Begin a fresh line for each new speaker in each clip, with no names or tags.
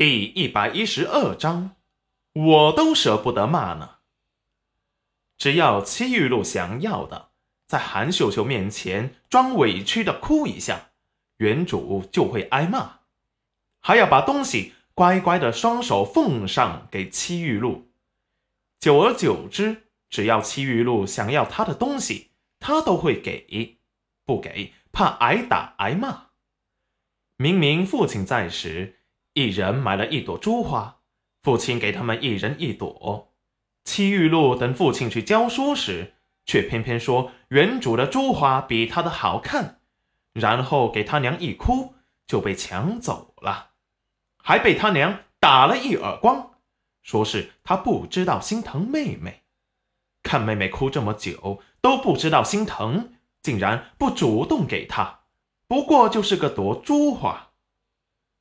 第一百一十二章，我都舍不得骂呢。只要戚玉露想要的，在韩秀秀面前装委屈的哭一下，原主就会挨骂，还要把东西乖乖的双手奉上给戚玉露。久而久之，只要戚玉露想要他的东西，他都会给，不给怕挨打挨骂。明明父亲在时，一人买了一朵珠花，父亲给他们一人一朵。戚玉露等父亲去教书时，却偏偏说原主的珠花比他的好看，然后给他娘一哭就被抢走了，还被他娘打了一耳光，说是他不知道心疼妹妹，看妹妹哭这么久都不知道心疼，竟然不主动给她，不过就是个朵珠花，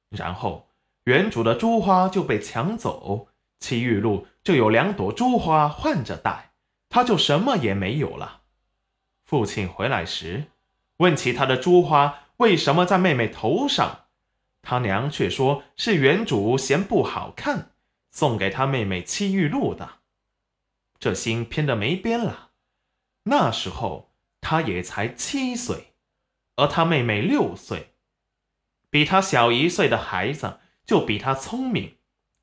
然后原主的珠花就被抢走。戚玉露就有两朵珠花换着戴，他就什么也没有了。父亲回来时，问起他的珠花为什么在妹妹头上，他娘却说是原主嫌不好看，送给他妹妹戚玉露的。这心偏得没边了。那时候他也才七岁，而他妹妹六岁，比他小一岁的孩子就比他聪明。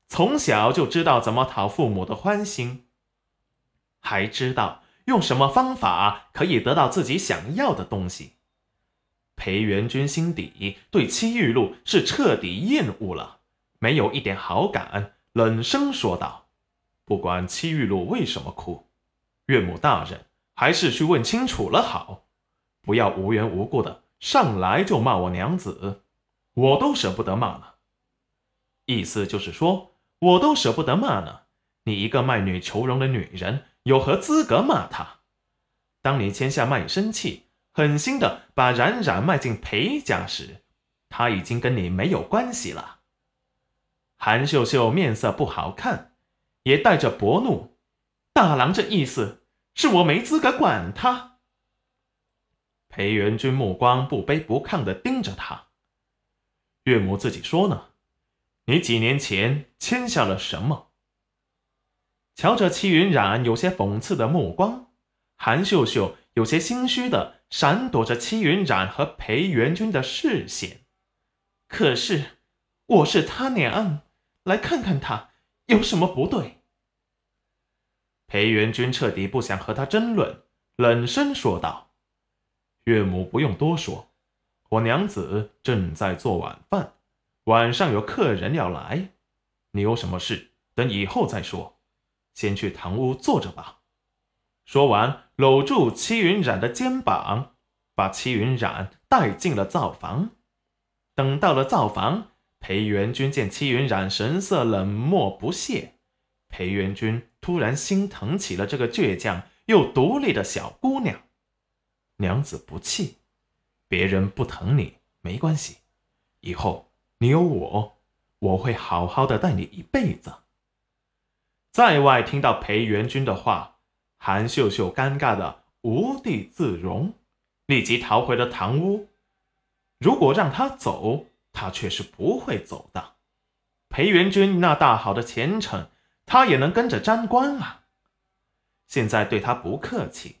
从小就知道怎么讨父母的欢心，还知道用什么方法可以得到自己想要的东西。裴元君心底对戚玉露是彻底厌恶了，没有一点好感，冷声说道：“不管戚玉露为什么哭，岳母大人还是去问清楚了好，不要无缘无故的上来就骂我娘子，我都舍不得骂了。”意思就是说。我都舍不得骂呢，你一个卖女求荣的女人，有何资格骂她？当你签下卖身契，狠心的把冉冉卖进裴家时，他已经跟你没有关系了。韩秀秀面色不好看，也带着薄怒。大郎这意思是我没资格管他。裴元君目光不卑不亢的盯着他，岳母自己说呢。你几年前签下了什么？瞧着戚云染有些讽刺的目光，韩秀秀有些心虚的闪躲着戚云染和裴元君的视线。可是我是他娘，来看看他有什么不对。裴元君彻底不想和他争论，冷声说道：“岳母不用多说，我娘子正在做晚饭。”晚上有客人要来，你有什么事，等以后再说。先去堂屋坐着吧。说完，搂住戚云染的肩膀，把戚云染带进了灶房。等到了灶房，裴元君见戚云染神色冷漠不屑，裴元君突然心疼起了这个倔强又独立的小姑娘。娘子不气，别人不疼你没关系，以后。你有我，我会好好的待你一辈子。在外听到裴元君的话，韩秀秀尴尬的无地自容，立即逃回了堂屋。如果让他走，他却是不会走的。裴元君那大好的前程，他也能跟着沾光啊。现在对他不客气，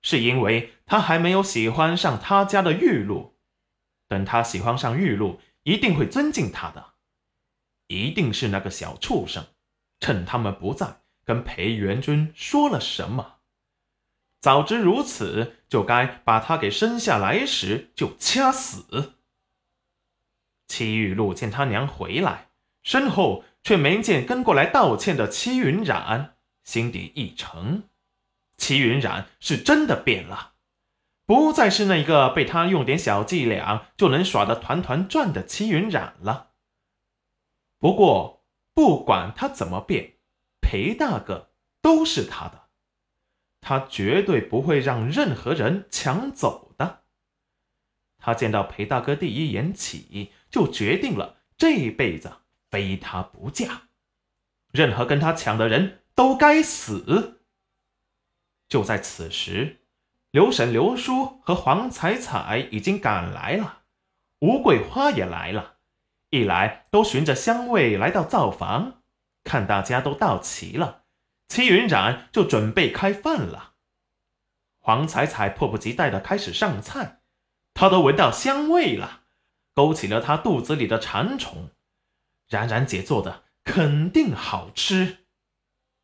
是因为他还没有喜欢上他家的玉露。等他喜欢上玉露。一定会尊敬他的，一定是那个小畜生，趁他们不在，跟裴元君说了什么。早知如此，就该把他给生下来时就掐死。戚玉露见他娘回来，身后却没见跟过来道歉的戚云染，心底一沉，戚云染是真的变了。不再是那个被他用点小伎俩就能耍得团团转的戚云染了。不过，不管他怎么变，裴大哥都是他的，他绝对不会让任何人抢走的。他见到裴大哥第一眼起，就决定了这辈子非他不嫁，任何跟他抢的人都该死。就在此时。刘婶、刘叔和黄彩彩已经赶来了，吴桂花也来了，一来都循着香味来到灶房，看大家都到齐了，齐云染就准备开饭了。黄彩彩迫不及待地开始上菜，她都闻到香味了，勾起了她肚子里的馋虫。冉冉姐做的肯定好吃。